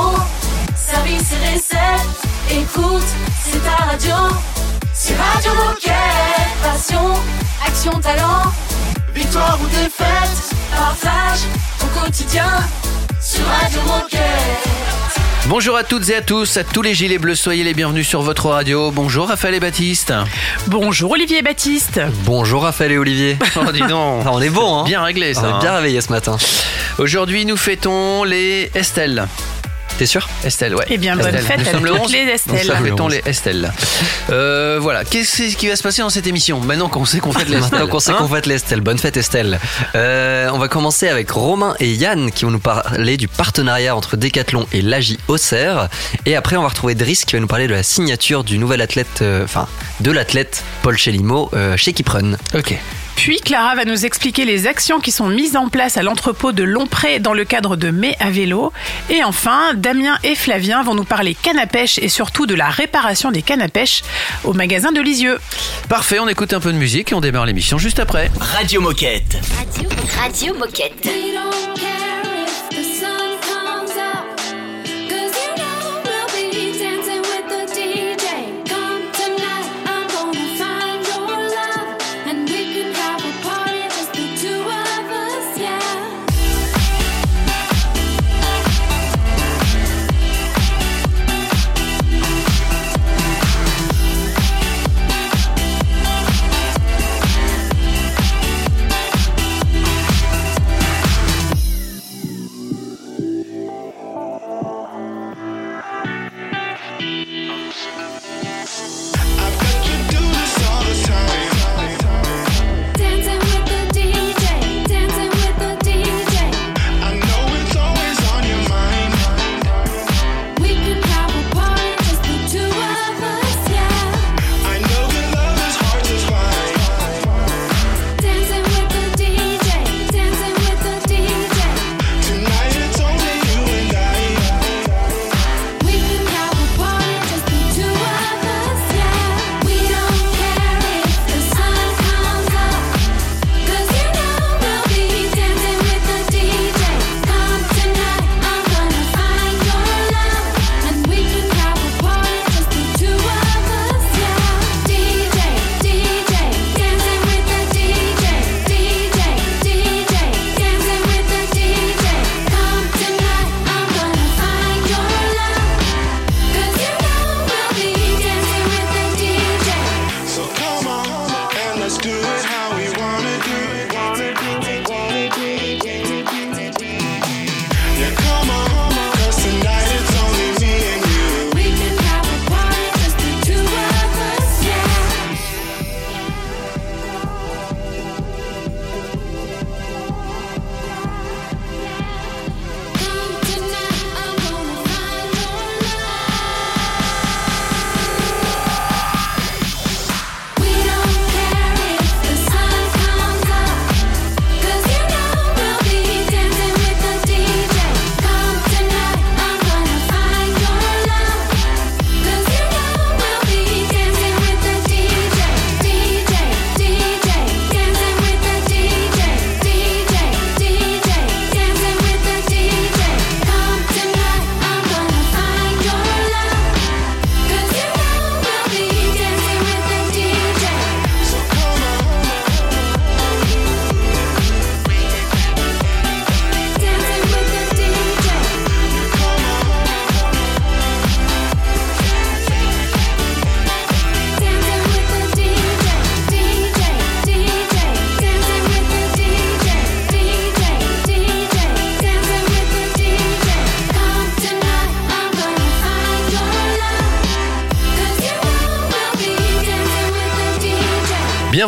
promo, service et recettes. Écoute, c'est ta radio. C'est Radio Moquette. Passion, action, talent. Victoire ou défaite, partage au quotidien sur Radio Moquette. Bonjour à toutes et à tous, à tous les gilets bleus, soyez les bienvenus sur votre radio. Bonjour Raphaël et Baptiste. Bonjour Olivier et Baptiste. Bonjour Raphaël et Olivier. Oh, dis donc. On est bon, hein Bien réglé ça. On est bien réveillés ce matin. Aujourd'hui, nous fêtons les Estelle. T'es sûr Estelle, ouais. Eh bien, bonne Estelle. fête Nous à sommes le toutes 11. les Nous Estelle. fêtons les Estelle. Euh, voilà, qu'est-ce qui va se passer dans cette émission Maintenant qu'on sait qu'on fête les Estelle. Maintenant qu'on sait Hein qu'on fête l'Estelle, bonne fête Estelle. Euh, on va commencer avec Romain et Yann qui vont nous parler du partenariat entre Decathlon et l'AGI Auxerre. Et après, on va retrouver Driss qui va nous parler de la signature du nouvel athlète, euh, enfin, de l'athlète Paul Chelimo euh, chez Kiprun. Ok. Puis Clara va nous expliquer les actions qui sont mises en place à l'entrepôt de Lompré dans le cadre de Mai à vélo. Et enfin, Damien et Flavien vont nous parler canne à pêche et surtout de la réparation des cannes à pêche au magasin de Lisieux. Parfait, on écoute un peu de musique et on démarre l'émission juste après. Radio Moquette. Radio, Radio Moquette.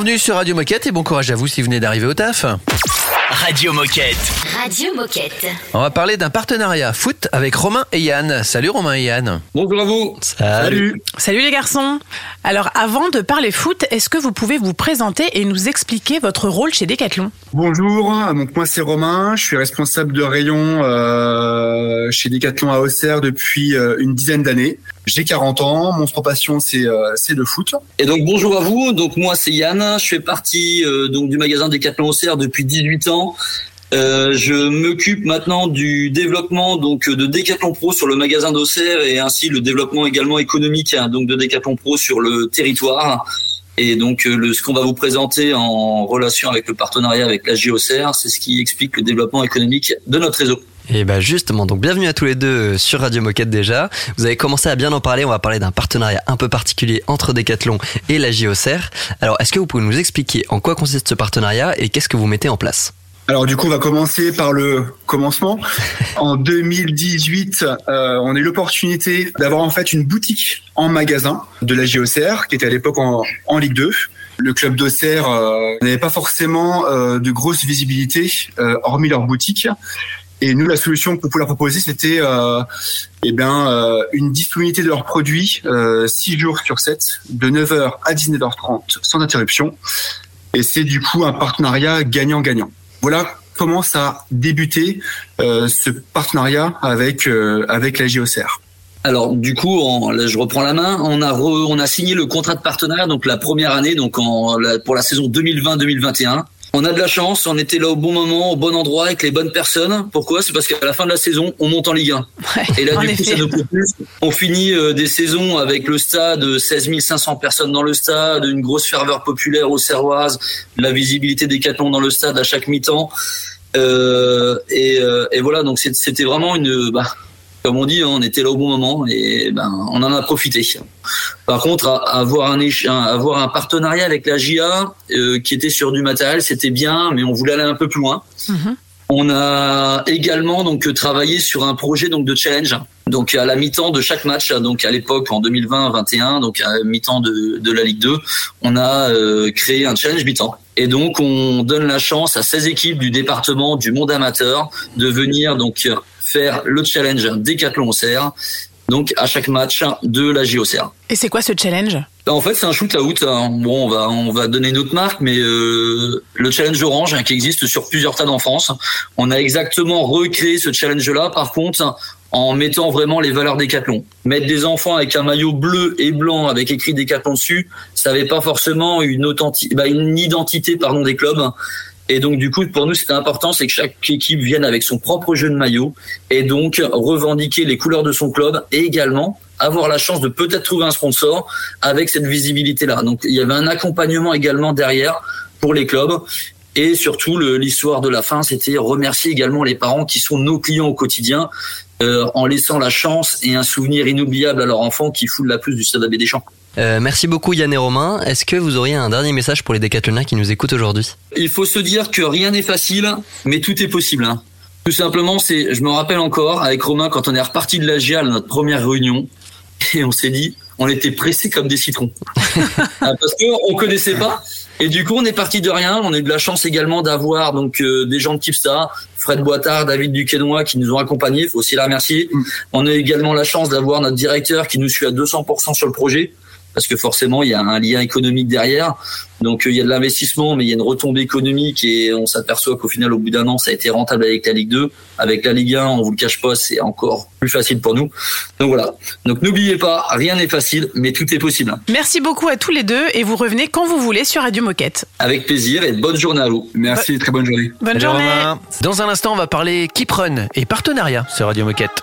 Bienvenue sur Radio Moquette et bon courage à vous si vous venez d'arriver au taf. Radio Moquette. Radio Moquette. On va parler d'un partenariat foot avec Romain et Yann. Salut Romain et Yann. Bonjour à vous. Salut. Salut les garçons. Alors avant de parler foot, est-ce que vous pouvez vous présenter et nous expliquer votre rôle chez Decathlon? Bonjour, donc moi c'est Romain, je suis responsable de rayon euh, chez Decathlon à Auxerre depuis euh, une dizaine d'années. J'ai 40 ans, mon sport passion c'est euh, c'est le foot. Et donc bonjour à vous, donc moi c'est Yann, je fais partie euh, donc du magasin Decathlon Auxerre depuis 18 ans Euh, je m'occupe maintenant du développement donc de Decathlon Pro sur le magasin d'Auxerre et ainsi le développement également économique hein, donc de Decathlon Pro sur le territoire. Et donc euh, le, ce qu'on va vous présenter en relation avec le partenariat avec la JOCR, c'est ce qui explique le développement économique de notre réseau. Et bah justement, donc bienvenue à tous les deux sur Radio Moquette déjà. Vous avez commencé à bien en parler, on va parler d'un partenariat un peu particulier entre Decathlon et la JOCR. Alors est-ce que vous pouvez nous expliquer en quoi consiste ce partenariat et qu'est-ce que vous mettez en place? Alors du coup, on va commencer par le commencement. En 2018, euh, on a eu l'opportunité d'avoir en fait une boutique en magasin de la JOCR, qui était à l'époque en, Ligue 2. Le club d'Auxerre euh, n'avait pas forcément euh, de grosse visibilité, hormis leur boutique. Et nous, la solution qu'on pouvait leur proposer, c'était euh, eh bien, euh, une disponibilité de leurs produits euh, 6 jours sur 7, de 9h à 19h30, sans interruption. Et c'est du coup un partenariat gagnant-gagnant. Voilà comment ça a débuté euh, ce partenariat avec avec la JOCR. Alors du coup, je reprends la main. On a re- on a signé le contrat de partenariat donc la première année donc la- pour la saison 2020-2021. On a de la chance, on était là au bon moment, au bon endroit avec les bonnes personnes. Pourquoi? C'est parce qu'à la fin de la saison, on monte en Ligue 1. Ouais, Et là, du coup, ça nous plaît plus. On finit euh, des saisons avec le stade, euh, 16 500 personnes dans le stade, une grosse ferveur populaire aux Serroises, la visibilité des catons dans le stade à chaque mi-temps. Euh, et, euh, et voilà, donc c'était vraiment une, bah, comme on dit, hein, on était là au bon moment et ben on en a profité. Par contre, avoir un, avoir un partenariat avec la JA euh, qui était sur du matériel, c'était bien, mais on voulait aller un peu plus loin. Mhm. On a également donc travaillé sur un projet donc de challenge. Donc à la mi-temps de chaque match, donc à l'époque en 2020-21, donc à la mi-temps de, de la Ligue 2, on a euh, créé un challenge mi-temps. Et donc on donne la chance à 16 équipes du département du monde amateur de venir donc faire le challenge Décathlon Auxerre, donc à chaque match de la JOCR. Et c'est quoi ce challenge? En fait, c'est un shoot out. hein. Bon, on va on va donner notre marque, mais euh, le challenge orange hein, qui existe sur plusieurs stades en France. On a exactement recréé ce challenge-là. Par contre, en mettant vraiment les valeurs Décathlon. Mettre des enfants avec un maillot bleu et blanc avec écrit Décathlon dessus, ça n'avait pas forcément une authentique, bah, une identité pardon des clubs. Et donc du coup, pour nous, c'était important, c'est que chaque équipe vienne avec son propre jeu de maillot et donc revendiquer les couleurs de son club et également avoir la chance de peut-être trouver un sponsor avec cette visibilité-là. Donc il y avait un accompagnement également derrière pour les clubs. Et surtout, l'histoire de la fin, c'était remercier également les parents qui sont nos clients au quotidien, euh, en laissant la chance et un souvenir inoubliable à leur enfant qui fout la plus du stade Abbé Deschamps. Euh, Merci beaucoup Yann et Romain. Est-ce que vous auriez un dernier message pour les décathloniens qui nous écoutent aujourd'hui? Il faut se dire que rien n'est facile, mais tout est possible. hein. Tout simplement, c'est, je me rappelle encore avec Romain quand on est reparti de la GIA, notre première réunion, et on s'est dit, on était pressés comme des citrons, Ah, parce que on connaissait pas. Et du coup, on est parti de rien. On a eu de la chance également d'avoir donc euh, des gens de Kipsta, Fred Boitard, David Duquesnoy qui nous ont accompagnés. Il faut aussi les remercier. On a également la chance d'avoir notre directeur qui nous suit à 200% sur le projet. Parce que forcément, il y a un lien économique derrière. Donc, euh, il y a de l'investissement, mais il y a une retombée économique et on s'aperçoit qu'au final, au bout d'un an, ça a été rentable avec la Ligue 2. Avec la Ligue 1, on vous le cache pas, c'est encore plus facile pour nous. Donc voilà. Donc, n'oubliez pas, rien n'est facile, mais tout est possible. Merci beaucoup à tous les deux et vous revenez quand vous voulez sur Radio Moquette. Avec plaisir et bonne journée à vous. Merci, très bonne journée. Bonne Salut, journée. Romain. Dans un instant, on va parler Keep Run et partenariat sur Radio Moquette.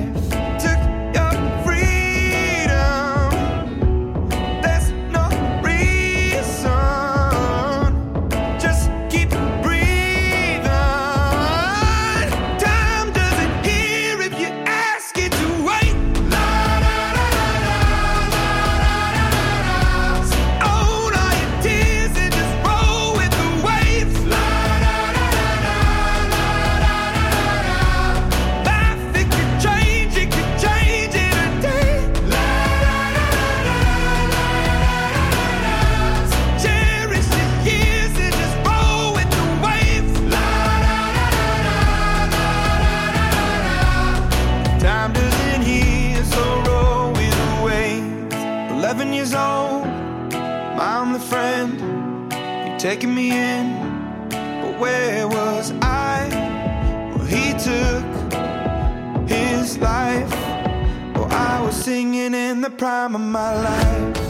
life taking me in, but where was I? Well, he took his life. Well, I was singing in the prime of my life.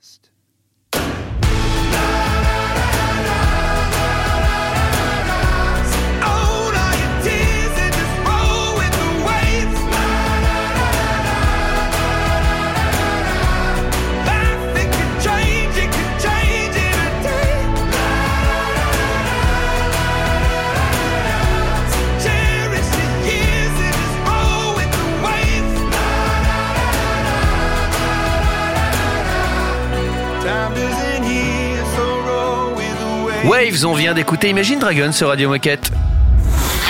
Waves, on vient d'écouter Imagine Dragon sur Radio Moquette.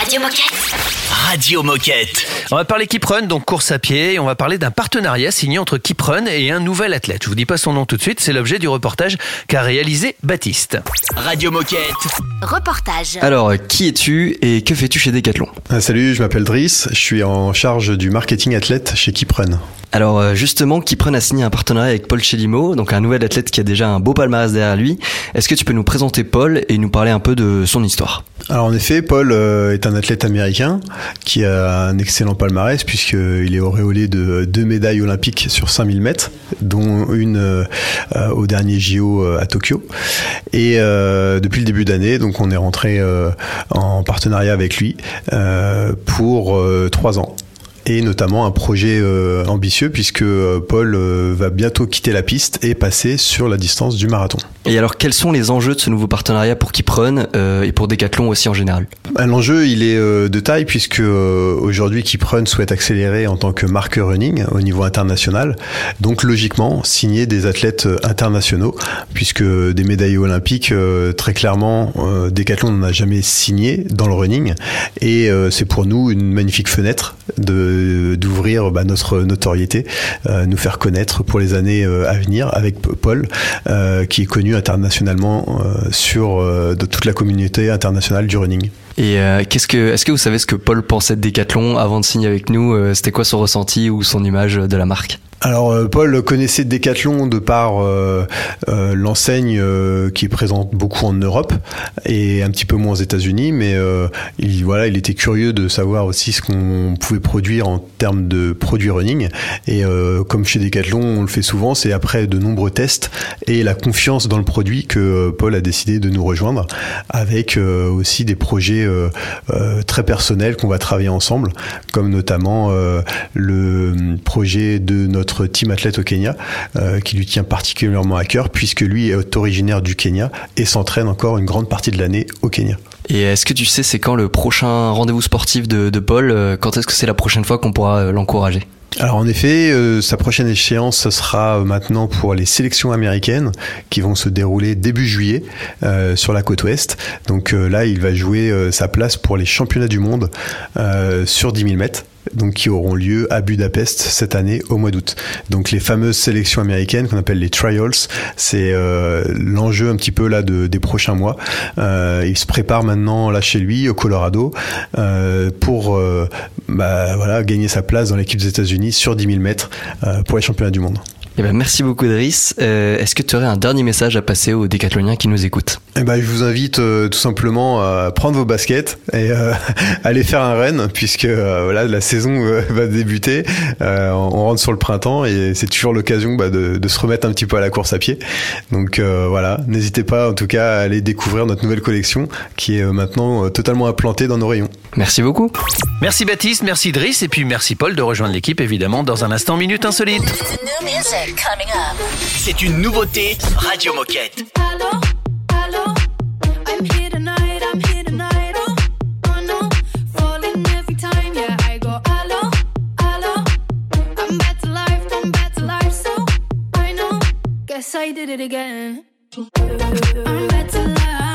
Radio Moquette. Radio Moquette. On va parler Keep Run, donc course à pied, et on va parler d'un partenariat signé entre Keep Run et un nouvel athlète. Je vous dis pas son nom tout de suite, c'est l'objet du reportage qu'a réalisé Baptiste. Radio Moquette. Reportage. Alors, qui es-tu et que fais-tu chez Decathlon? Ah, salut, je m'appelle Driss, je suis en charge du marketing athlète chez Kiprun. Alors euh, justement, Kipren a signé un partenariat avec Paul Chelimo, donc un nouvel athlète qui a déjà un beau palmarès derrière lui. Est-ce que tu peux nous présenter Paul et nous parler un peu de son histoire? Alors en effet, Paul euh, est un athlète américain qui a un excellent palmarès puisqu'il est auréolé de deux médailles olympiques sur 5000 mètres, dont une euh, au dernier JO euh, à Tokyo. Et euh, depuis le début d'année, donc on est rentré en partenariat avec lui pour trois ans. Et notamment un projet euh, ambitieux puisque euh, Paul euh, va bientôt quitter la piste et passer sur la distance du marathon. Et alors, quels sont les enjeux de ce nouveau partenariat pour Kipren euh, et pour Decathlon aussi en général? Bah, L'enjeu, il est de taille puisque aujourd'hui Kiprun souhaite accélérer en tant que marque running au niveau international. Donc logiquement, signer des athlètes internationaux puisque des médaillés olympiques, très clairement, Decathlon n'en a jamais signé dans le running. Et c'est pour nous une magnifique fenêtre de d'ouvrir bah, notre notoriété, euh, nous faire connaître pour les années euh, à venir avec Paul, euh, qui est connu internationalement euh, sur euh, de toute la communauté internationale du running. Et euh, qu'est-ce que, est-ce que vous savez ce que Paul pensait de Decathlon avant de signer avec nous Euh, C'était quoi son ressenti ou son image de la marque? Alors euh, Paul connaissait Decathlon de par l'enseigne qui est présente beaucoup en Europe et un petit peu moins aux États-Unis, mais il voilà, il était curieux de savoir aussi ce qu'on pouvait produire en termes de produits running. Et comme chez Decathlon, on le fait souvent, c'est après de nombreux tests et la confiance dans le produit que Paul a décidé de nous rejoindre, avec aussi des projets euh, euh, très personnels qu'on va travailler ensemble, comme notamment euh, le projet de notre team athlète au Kenya, qui lui tient particulièrement à cœur, puisque lui est originaire du Kenya et s'entraîne encore une grande partie de l'année au Kenya. Et est-ce que tu sais c'est quand le prochain rendez-vous sportif de, Paul? Quand est-ce que c'est la prochaine fois qu'on pourra l'encourager? Alors en effet, euh, sa prochaine échéance, ce sera euh, maintenant pour les sélections américaines qui vont se dérouler début juillet euh, sur la côte ouest. Donc là, il va jouer sa place pour les championnats du monde sur 10 000 mètres. Donc, qui auront lieu à Budapest cette année au mois d'août. Donc, les fameuses sélections américaines qu'on appelle les trials, c'est euh, l'enjeu un petit peu là de, des prochains mois. Euh, il se prépare maintenant là chez lui au Colorado euh, pour bah, gagner sa place dans l'équipe des États-Unis sur 10 000 mètres pour les championnats du monde. Eh ben, merci beaucoup Driss. Euh, est-ce que tu aurais un dernier message à passer aux décathloniens qui nous écoutent? Eh ben, je vous invite euh, tout simplement à prendre vos baskets et euh, aller faire un run puisque euh, voilà la saison va débuter. Euh, on rentre sur le printemps et c'est toujours l'occasion bah, de, de se remettre un petit peu à la course à pied. Donc euh, voilà, n'hésitez pas en tout cas à aller découvrir notre nouvelle collection qui est maintenant euh, totalement implantée dans nos rayons. Merci beaucoup. Merci Baptiste, merci Driss, et puis merci Paul de rejoindre l'équipe évidemment dans un instant Minute Insolite. C'est une nouveauté Radio Moquette. Hello, hello, I'm here tonight, I'm here tonight. Oh, oh no, falling every time, yeah. I go hello, hello. I'm back to life, I'm back to life, so I know. Guess I did it again. I'm back to life,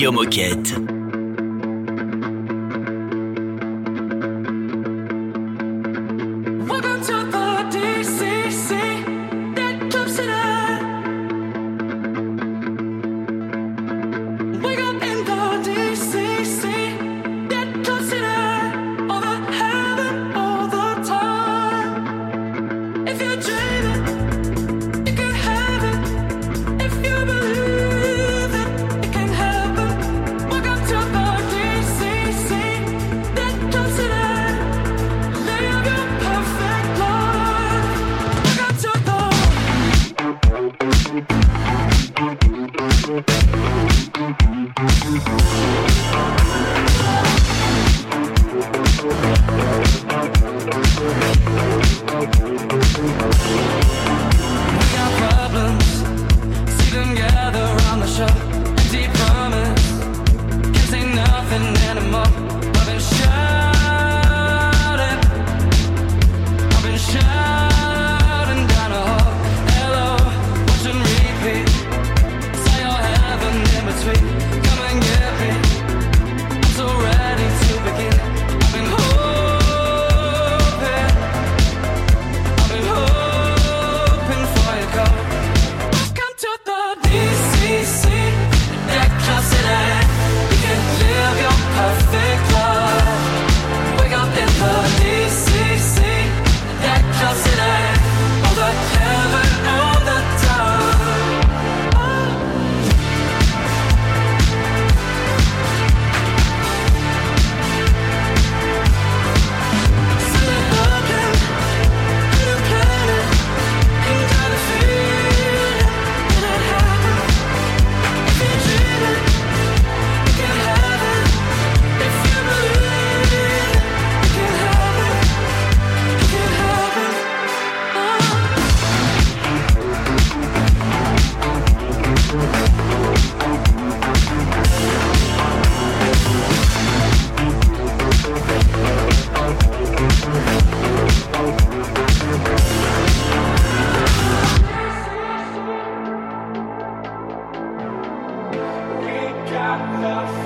Moquette. Radio God.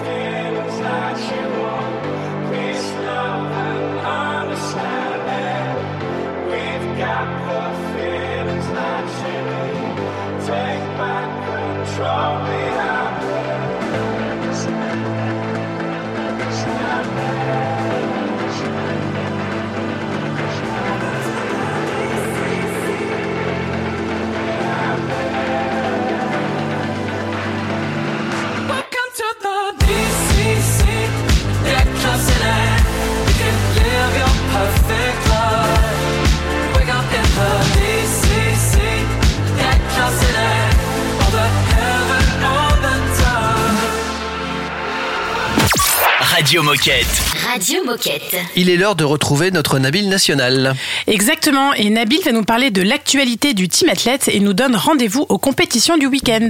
Radio Moquette. Radio Moquette. Il est l'heure de retrouver notre Nabil national. Exactement, et Nabil va nous parler de l'actualité du team athlète et nous donne rendez-vous aux compétitions du week-end.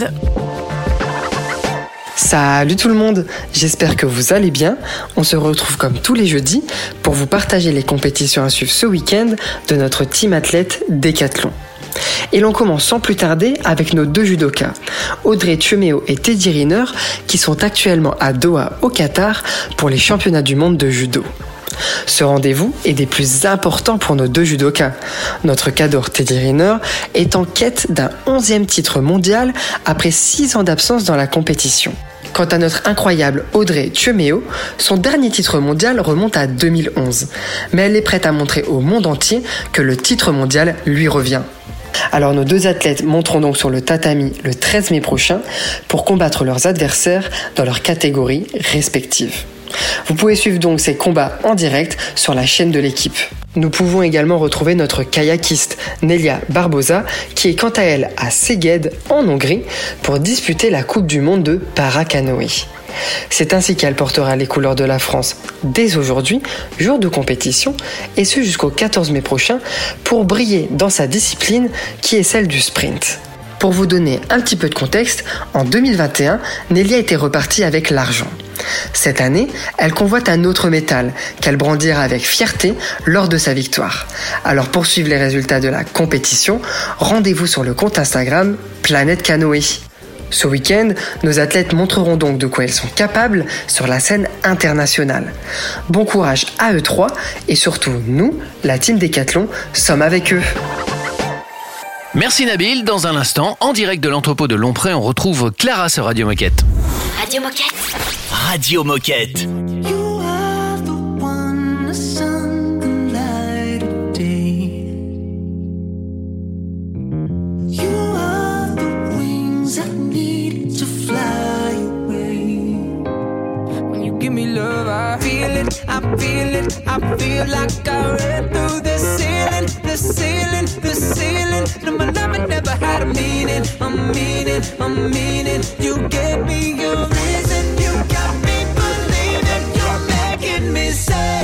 Salut tout le monde, j'espère que vous allez bien. On se retrouve comme tous les jeudis pour vous partager les compétitions à suivre ce week-end de notre team athlète Décathlon. Et l'on commence sans plus tarder avec nos deux judokas, Audrey Tchemeo et Teddy Riner, qui sont actuellement à Doha au Qatar pour les championnats du monde de judo. Ce rendez-vous est des plus importants pour nos deux judokas. Notre cador Teddy Riner est en quête d'un 11e titre mondial après 6 ans d'absence dans la compétition. Quant à notre incroyable Audrey Tchemeo, son dernier titre mondial remonte à 2011. Mais elle est prête à montrer au monde entier que le titre mondial lui revient. Alors nos deux athlètes monteront donc sur le tatami le 13 mai prochain pour combattre leurs adversaires dans leurs catégories respectives. Vous pouvez suivre donc ces combats en direct sur la chaîne de l'équipe. Nous pouvons également retrouver notre kayakiste Nelia Barbosa qui est quant à elle à Szeged en Hongrie pour disputer la Coupe du monde de paracanoë. C'est ainsi qu'elle portera les couleurs de la France dès aujourd'hui, jour de compétition, et ce jusqu'au 14 mai prochain, pour briller dans sa discipline qui est celle du sprint. Pour vous donner un petit peu de contexte, en 2021, Nelia était repartie avec l'argent. Cette année, elle convoite un autre métal qu'elle brandira avec fierté lors de sa victoire. Alors pour suivre les résultats de la compétition, rendez-vous sur le compte Instagram Planète Canoë. Ce week-end, nos athlètes montreront donc de quoi elles sont capables sur la scène internationale. Bon courage à eux trois et surtout nous, la team Décathlon, sommes avec eux. Merci Nabil. Dans un instant, en direct de l'entrepôt de Lompré, on retrouve Clara sur Radio Moquette. Radio Moquette. Radio Moquette. I feel it, I feel it, I feel like I ran through the ceiling, the ceiling, the ceiling. No, my love never had a meaning, a meaning, a meaning. You gave me a reason, you got me believing, you're making me say.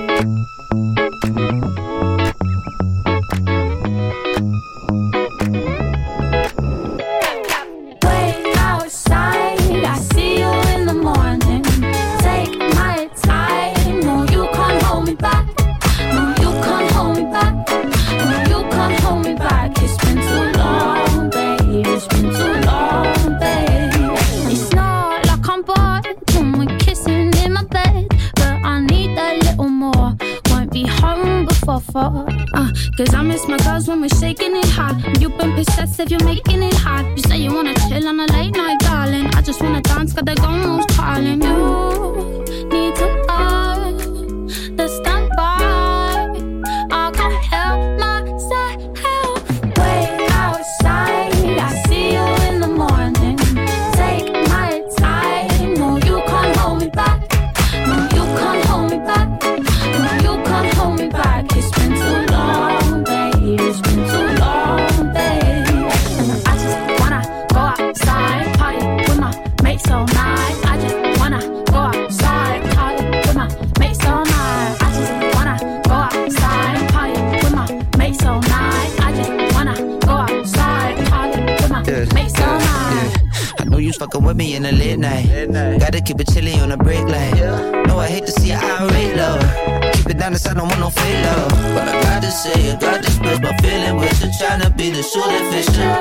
Nation.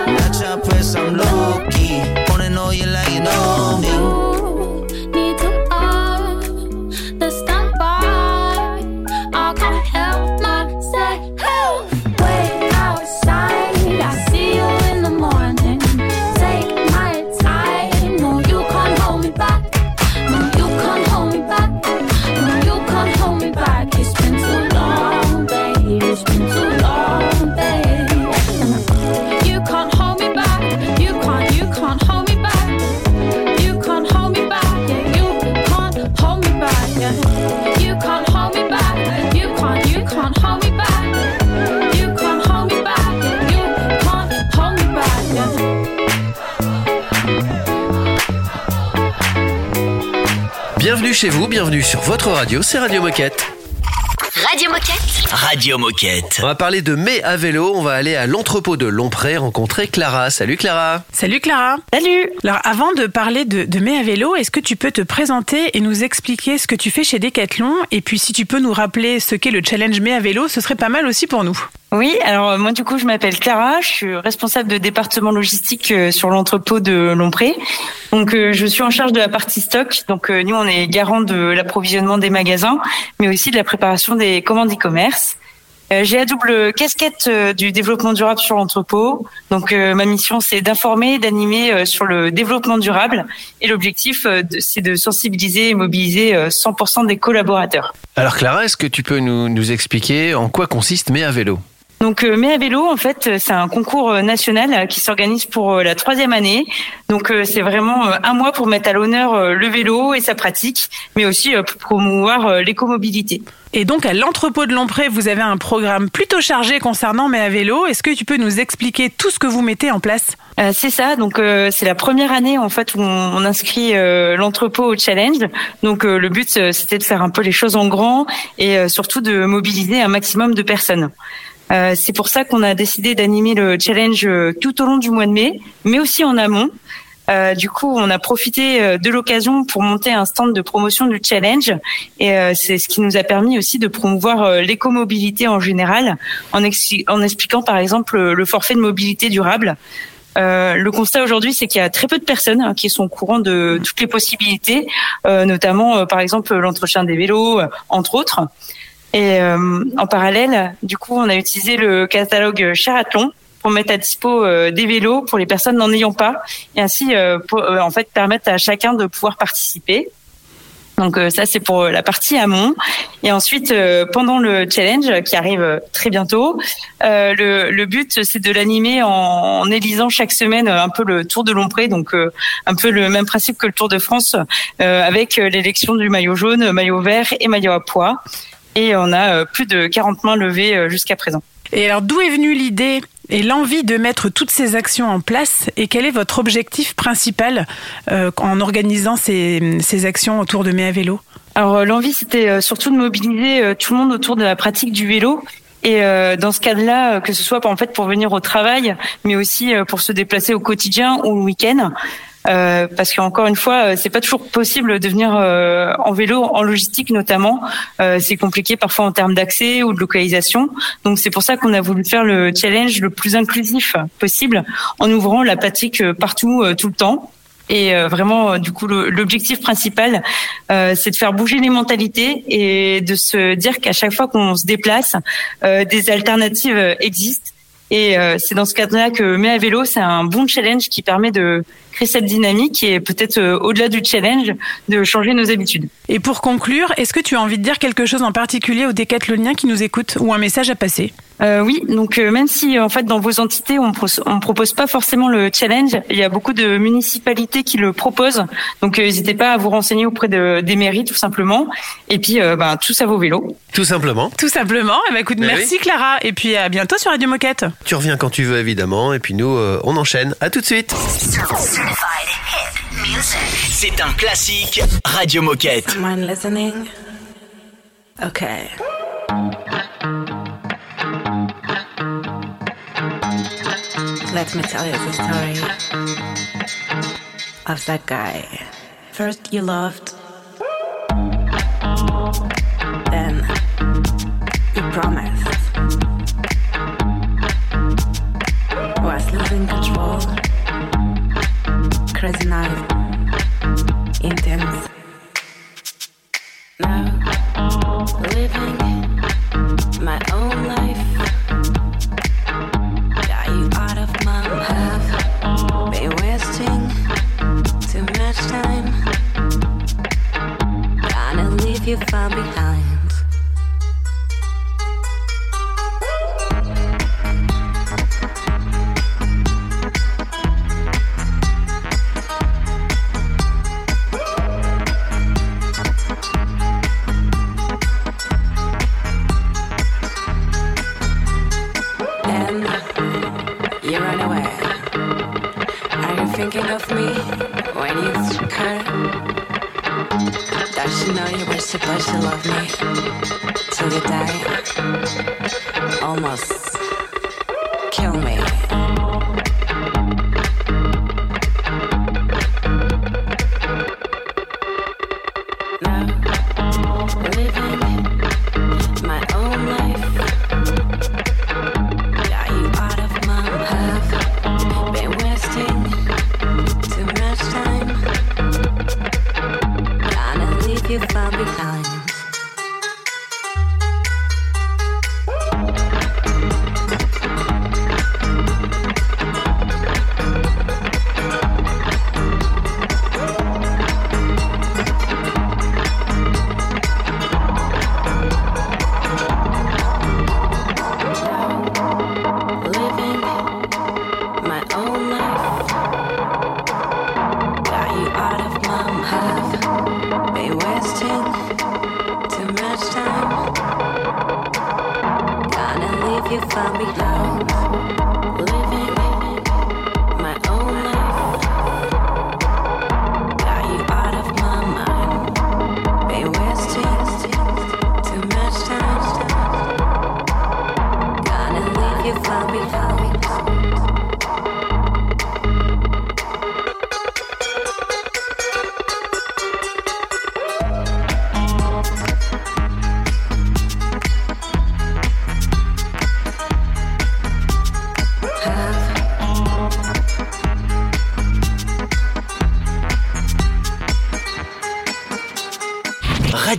radio, c'est Radio Moquette. Radio Moquette. Radio Moquette. On va parler de mai à vélo. On va aller à l'entrepôt de Lompré rencontrer Clara. Salut Clara. Salut Clara. Salut. Alors avant de parler de, de mai à vélo, est-ce que tu peux te présenter et nous expliquer ce que tu fais chez Decathlon? Et puis si tu peux nous rappeler ce qu'est le challenge mai à vélo, ce serait pas mal aussi pour nous. Oui, alors euh, moi du coup je m'appelle Clara, je suis responsable de département logistique euh, sur l'entrepôt de Lompré. Donc euh, je suis en charge de la partie stock. Donc nous on est garant de l'approvisionnement des magasins, mais aussi de la préparation des commandes e-commerce. J'ai la double casquette du développement durable sur l'entrepôt. Donc ma mission c'est d'informer, d'animer sur le développement durable et l'objectif c'est de sensibiliser et mobiliser euh, 100% des collaborateurs. Alors Clara, est-ce que tu peux nous, nous expliquer en quoi consiste à vélo? Donc, euh, Mais à vélo, en fait, euh, c'est un concours euh, national qui s'organise pour la troisième année. Donc, euh, c'est vraiment un mois pour mettre à l'honneur le vélo et sa pratique, mais aussi pour promouvoir l'écomobilité. Et donc à l'entrepôt de Lompré, vous avez un programme plutôt chargé concernant mai à vélo. Est-ce que tu peux nous expliquer tout ce que vous mettez en place? Euh, c'est ça. Donc, euh, c'est la première année en fait où on, on inscrit euh, l'entrepôt au challenge. Donc, euh, le but c'était de faire un peu les choses en grand et surtout de mobiliser un maximum de personnes. Euh, c'est pour ça qu'on a décidé d'animer le challenge euh, tout au long du mois de mai, mais aussi en amont. Euh, du coup, on a profité euh, de l'occasion pour monter un stand de promotion du challenge, et euh, c'est ce qui nous a permis aussi de promouvoir euh, l'écomobilité en général, en, expli- en expliquant par exemple le- forfait de mobilité durable. Le constat aujourd'hui, c'est qu'il y a très peu de personnes hein, qui sont au courant de toutes les possibilités, notamment par exemple l'entretien des vélos, entre autres. Et euh, en parallèle, du coup, on a utilisé le catalogue Charatlon pour mettre à dispo euh, des vélos pour les personnes n'en ayant pas, et ainsi euh, euh, en fait permettre à chacun de pouvoir participer. Donc euh, ça c'est pour la partie amont. Et ensuite pendant le challenge qui arrive très bientôt, le, le but c'est de l'animer en, élisant chaque semaine un peu le Tour de Lompré, donc un peu le même principe que le Tour de France, avec l'élection du maillot jaune, maillot vert et maillot à poids. Et on a euh, plus de 40 mains levées euh, jusqu'à présent. Et alors d'où est venue l'idée et l'envie de mettre toutes ces actions en place et quel est votre objectif principal euh, en organisant ces, ces actions autour de mai à vélo Alors l'envie, c'était surtout de mobiliser tout le monde autour de la pratique du vélo. Et dans ce cadre-là, que ce soit en fait pour venir au travail, mais aussi pour se déplacer au quotidien ou le week-end. Euh, parce qu'encore une fois, euh, c'est pas toujours possible de venir euh, en vélo, en logistique notamment. Euh, c'est compliqué parfois en termes d'accès ou de localisation. Donc c'est pour ça qu'on a voulu faire le challenge le plus inclusif possible, en ouvrant la pratique euh, partout, euh, tout le temps. Et vraiment, du coup, l'objectif principal, euh, c'est de faire bouger les mentalités et de se dire qu'à chaque fois qu'on se déplace, euh, des alternatives existent. Et euh, c'est dans ce cadre-là que Mais à vélo, c'est un bon challenge qui permet de cette dynamique et peut-être euh, au-delà du challenge, de changer nos habitudes. Et pour conclure, est-ce que tu as envie de dire quelque chose en particulier aux décathloniens qui nous écoutent ou un message à passer? Euh, oui, donc euh, même si en fait dans vos entités on, pro- on propose pas forcément le challenge, il y a beaucoup de municipalités qui le proposent. Donc euh, n'hésitez pas à vous renseigner auprès de, des mairies tout simplement. Et puis euh, ben, tout ça vaut vélo. Tout simplement. Tout simplement. Eh ben, écoute, Eh merci oui. Clara et puis à bientôt sur Radio Moquette. Tu reviens quand tu veux évidemment et puis nous euh, on enchaîne. À tout de suite. C'est un classique Radio Moquette. Someone listening? Okay. Let me tell you the story of that guy. First, you loved, then, you promised. Was losing control, crazy night, intense. Now, living you far behind.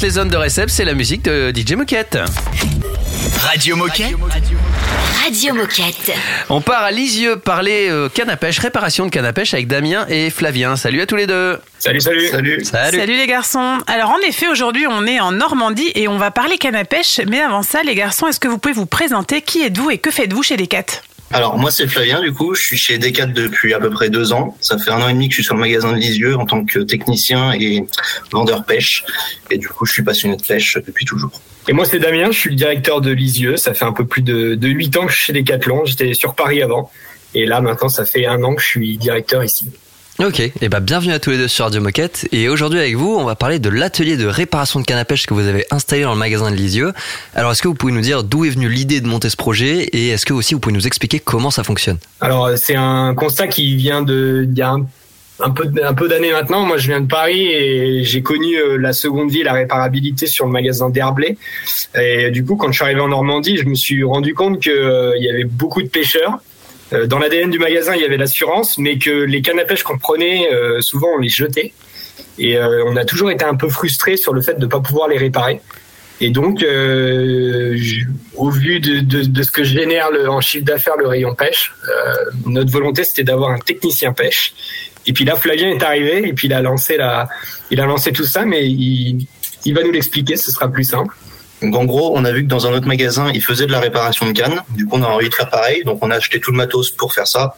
Les zones de réception, c'est la musique de DJ Moquette. Radio Moquette. Radio Moquette. On part à Lisieux parler euh, canne à pêche, réparation de canne à pêche avec Damien et Flavien. Salut à tous les deux. Salut, salut. Salut. Salut les garçons. Alors en effet, aujourd'hui, on est en Normandie et on va parler canne à pêche. Mais avant ça, les garçons, est-ce que vous pouvez vous présenter? Qui êtes-vous et que faites-vous chez Decat? Alors moi c'est Flavien du coup, je suis chez Decat depuis à peu près deux ans. Ça fait un an et demi que je suis sur le magasin de Lisieux en tant que technicien et vendeur pêche. Et du coup je suis passionné de pêche depuis toujours. Et moi, c'est Damien, je suis le directeur de Lisieux. Ça fait un peu plus de, 8 ans que je suis chez Decathlon. J'étais sur Paris avant. Et là, maintenant, ça fait un an que je suis directeur ici. Ok, et bah bienvenue à tous les deux sur Radio Moquette. Et aujourd'hui avec vous, on va parler de l'atelier de réparation de canne que vous avez installé dans le magasin de Lisieux. Alors est-ce que vous pouvez nous dire d'où est venue l'idée de monter ce projet et est-ce que aussi vous pouvez nous expliquer comment ça fonctionne? Alors, euh, c'est un constat qui vient de, il y a un, un peu, un peu d'années maintenant. Moi, je viens de Paris et j'ai connu euh, la seconde vie, la réparabilité sur le magasin d'Herblay. Et du coup, quand je suis arrivé en Normandie, je me suis rendu compte que euh, il y avait beaucoup de pêcheurs. Euh, Dans l'ADN du magasin, il y avait l'assurance, mais que les cannes à pêche qu'on prenait, euh, souvent, on les jetait. Et euh, on a toujours été un peu frustré sur le fait de ne pas pouvoir les réparer. Et donc, euh, au vu de, de, de ce que génère le, en chiffre d'affaires le rayon pêche, euh, notre volonté c'était d'avoir un technicien pêche. Et puis là, Flavien est arrivé et puis il a lancé la, il a lancé tout ça, mais il, il va nous l'expliquer, ce sera plus simple. Donc en gros, on a vu que dans un autre magasin, ils faisaient de la réparation de cannes. Du coup, on a envie de faire pareil. Donc on a acheté tout le matos pour faire ça.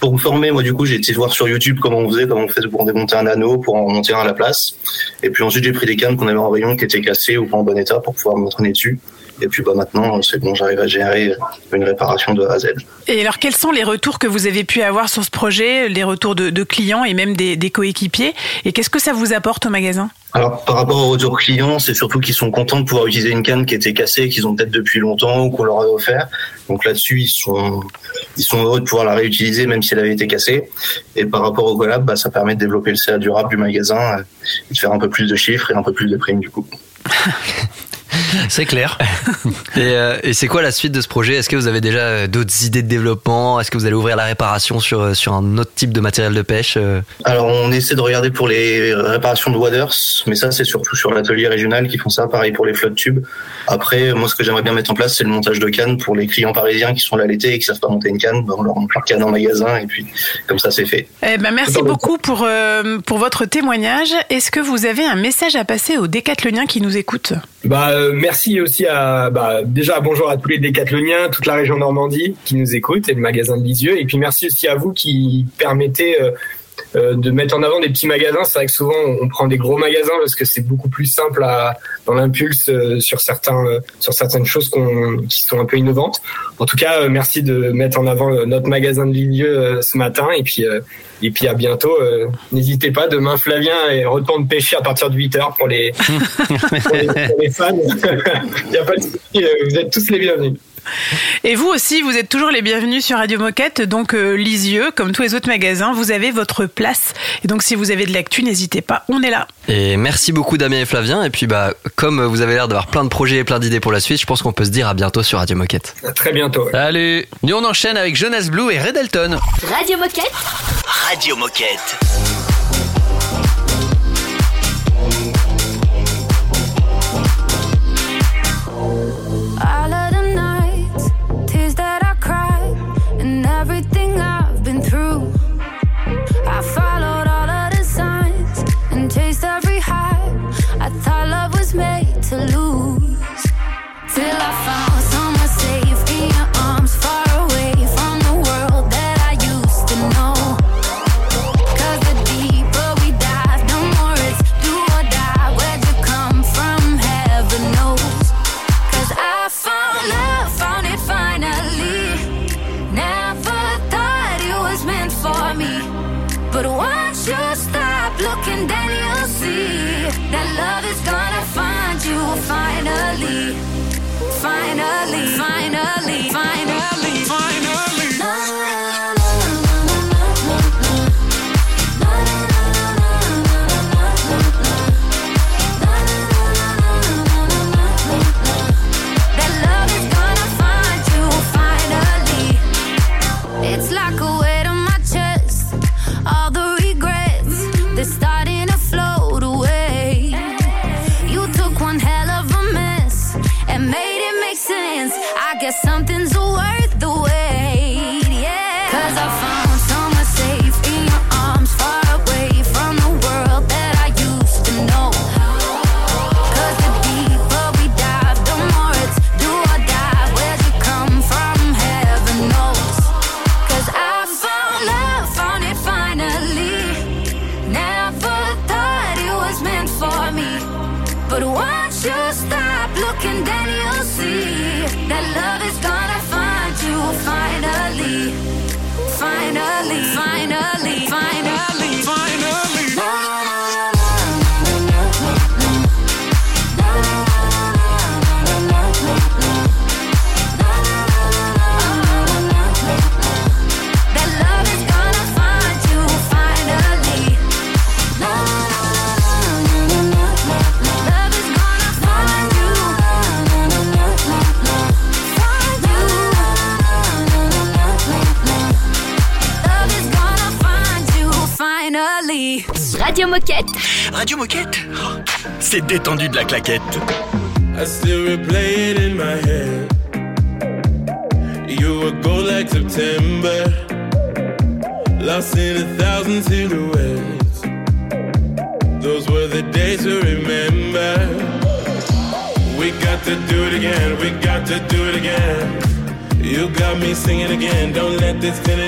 Pour me former, moi du coup, j'ai été voir sur YouTube comment on faisait, comment on faisait pour démonter un anneau, pour en monter un à la place. Et puis ensuite, j'ai pris des cannes qu'on avait en rayon qui étaient cassées ou pas en bon état pour pouvoir m'entraîner dessus. Et puis bah maintenant, c'est bon, j'arrive à gérer une réparation de A à Z. Et alors, quels sont les retours que vous avez pu avoir sur ce projet, les retours de, clients et même des coéquipiers? Et qu'est-ce que ça vous apporte au magasin? Alors, par rapport aux retours clients, c'est surtout qu'ils sont contents de pouvoir utiliser une canne qui était cassée, qu'ils ont peut-être depuis longtemps ou qu'on leur a offert. Donc là-dessus, ils sont, ils sont heureux de pouvoir la réutiliser même si elle avait été cassée. Et par rapport au collab, bah, ça permet de développer le CA durable du magasin, euh, et de faire un peu plus de chiffres et un peu plus de primes du coup. C'est clair. Et, euh, et c'est quoi la suite de ce projet? Est-ce que vous avez déjà euh, d'autres idées de développement? Est-ce que vous allez ouvrir la réparation sur, euh, sur un autre type de matériel de pêche Alors, on essaie de regarder pour les réparations de waders, mais ça, c'est surtout sur l'atelier régional qui font ça, pareil pour les flottes tubes. Après, moi, ce que j'aimerais bien mettre en place, c'est le montage de cannes pour les clients parisiens qui sont là l'été et qui savent pas monter une canne. On leur monte leur canne en magasin et puis, comme ça, c'est fait. Eh ben, merci beaucoup pour, euh, pour votre témoignage. Est-ce que vous avez un message à passer aux décathloniens qui nous écoutent? Bah, euh, merci aussi à, bah, déjà bonjour à tous les décathloniens, toute la région Normandie qui nous écoute et le magasin de Lisieux. Et puis merci aussi à vous qui permettez euh, euh, de mettre en avant des petits magasins. C'est vrai que souvent on prend des gros magasins parce que c'est beaucoup plus simple à, dans l'impulse sur certains, sur certaines choses qui sont un peu innovantes. En tout cas, merci de mettre en avant notre magasin de Lisieux euh, ce matin et puis et puis à bientôt. Euh, N'hésitez pas, demain Flavien et retourne pêcher à partir de 8 heures pour pour les fans. Il n'y a pas de souci, euh, vous êtes tous les bienvenus. Et vous aussi, vous êtes toujours les bienvenus sur Radio Moquette. Donc, euh, Lisieux, comme tous les autres magasins, vous avez votre place. Et donc, si vous avez de l'actu, n'hésitez pas, on est là. Et merci beaucoup Damien et Flavien. Et puis bah comme vous avez l'air d'avoir plein de projets et plein d'idées pour la suite, je pense qu'on peut se dire à bientôt sur Radio Moquette. À très bientôt. Allez, nous on enchaîne avec Jonas Blue et Red Elton. Radio Moquette. Radio Moquette. I still replay it in my head. You were gold like September, lost in a thousand silhouettes. Those were the days to remember. We got to do it again, we got to do it again. You got me singing again, don't let this feeling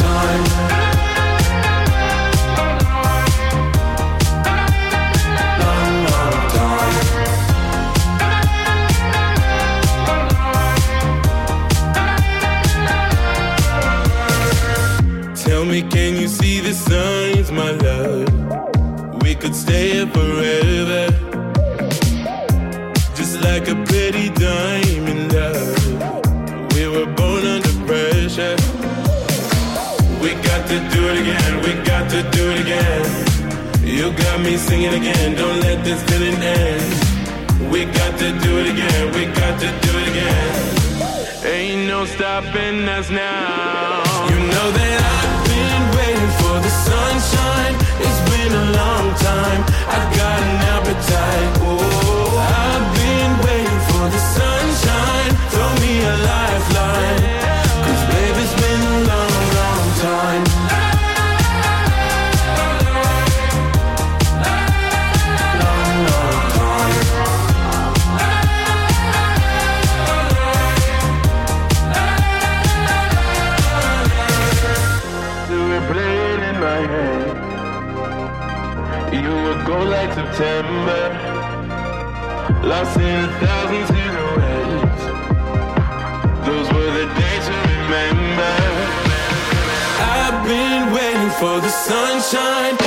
Me singing again, don't let this feeling end. We got to do it again, we got to do it again. Ain't no stopping us now. You know that I've been waiting for the sunshine. It's been a long time. I've got an appetite. Lost in a thousand silhouettes. Those were the days to remember. I've been waiting for the sunshine.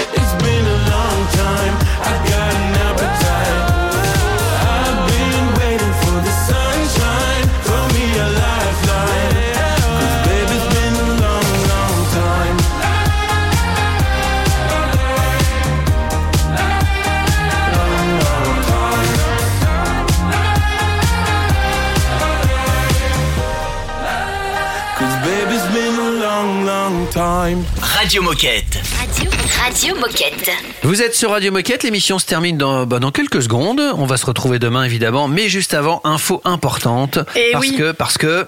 Time. Radio Moquette. Radio, Radio Moquette. Vous êtes sur Radio Moquette, l'émission se termine dans, bah, dans quelques secondes. On va se retrouver demain évidemment, mais juste avant, info importante. Eh parce oui. que, parce que,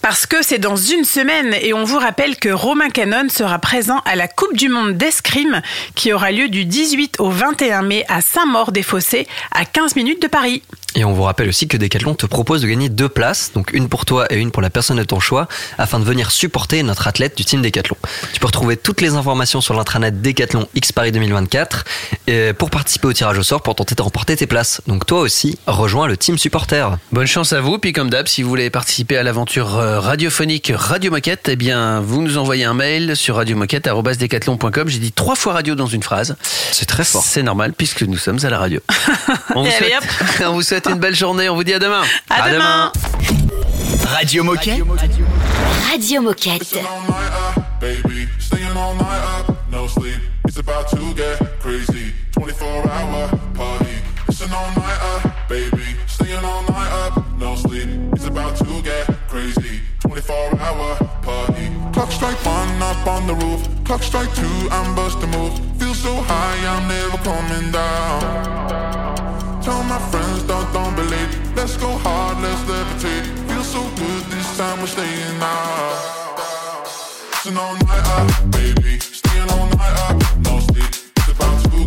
Parce que c'est dans une semaine et on vous rappelle que Romain Canon sera présent à la Coupe du Monde d'escrime qui aura lieu du 18 au 21 mai à Saint-Maur-des-Fossés à 15 minutes de Paris. Et on vous rappelle aussi que Decathlon te propose de gagner deux places, donc une pour toi et une pour la personne de ton choix, afin de venir supporter notre athlète du team Decathlon. Tu peux retrouver toutes les informations sur l'intranet Decathlon X Paris 2024 et pour participer au tirage au sort pour tenter de remporter tes places. Donc toi aussi, rejoins le team supporter. bonne chance à vous. Puis comme d'hab, si vous voulez participer à l'aventure euh, radiophonique Radio Moquette, eh bien, vous nous envoyez un mail sur radiomoquette.com. J'ai dit trois fois radio dans une phrase. C'est très fort. C'est normal puisque nous sommes à la radio. On vous, souhaite, on vous souhaite une belle journée. On vous dit à demain. À, demain. Radio Moquette. Radio Moquette. baby. Staying all night up, no sleep. It's about to get crazy. 24 hour party. It's an all nighter, baby. Staying all night up, no sleep. It's about to get crazy. 24 hour party. Clock strike one up on the roof. Clock strike two, I'm busting move. Feel so high, I'm never coming down. Tell my friends, don't, don't believe. Let's go hard, let's levitate. Feel so good this time we're staying out. It's an all night out, baby. Staying all night out,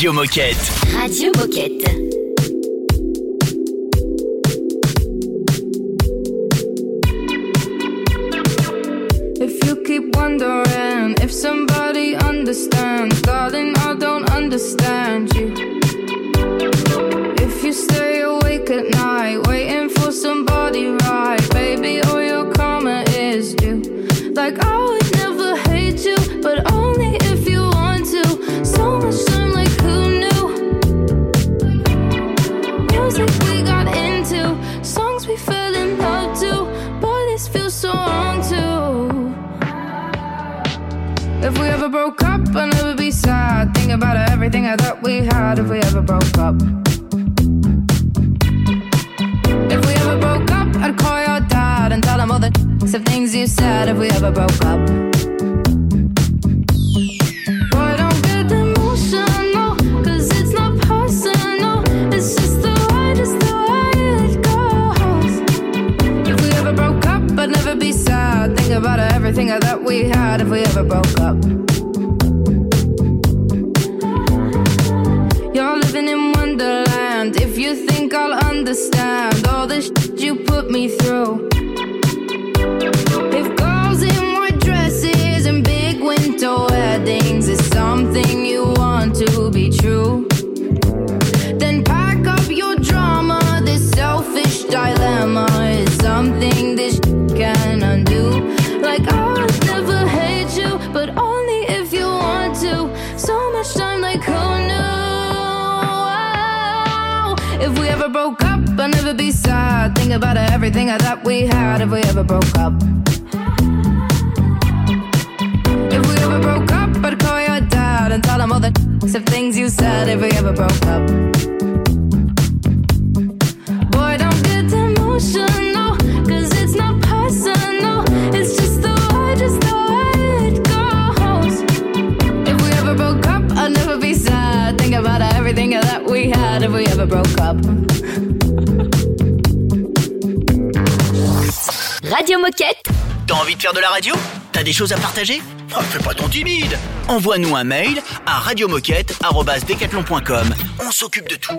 Radio Moquette. We fell in love. Boy, this feels so wrong too. If we ever broke up, I'd never be sad. Think about everything I thought we had if we ever broke up. If we ever broke up, I'd call your dad and tell him all the things you said if we ever broke up. Everything thought we had if we ever broke up. You're living in Wonderland. If you think I'll understand all the shit you put me through. I'd never be sad. Think about everything I thought we had if we ever broke up. If we ever broke up, I'd call your dad and tell him all the of things you said if we ever broke up. Boy, don't get emotional, cause it's not personal. It's just the way, just the way it goes. If we ever broke up, I'd never be sad. Think about everything that we had if we ever broke up. T'as envie de faire de la radio? T'as des choses à partager? Oh, Fais pas ton timide Envoie-nous un mail à radiomoquette.com. On s'occupe de tout.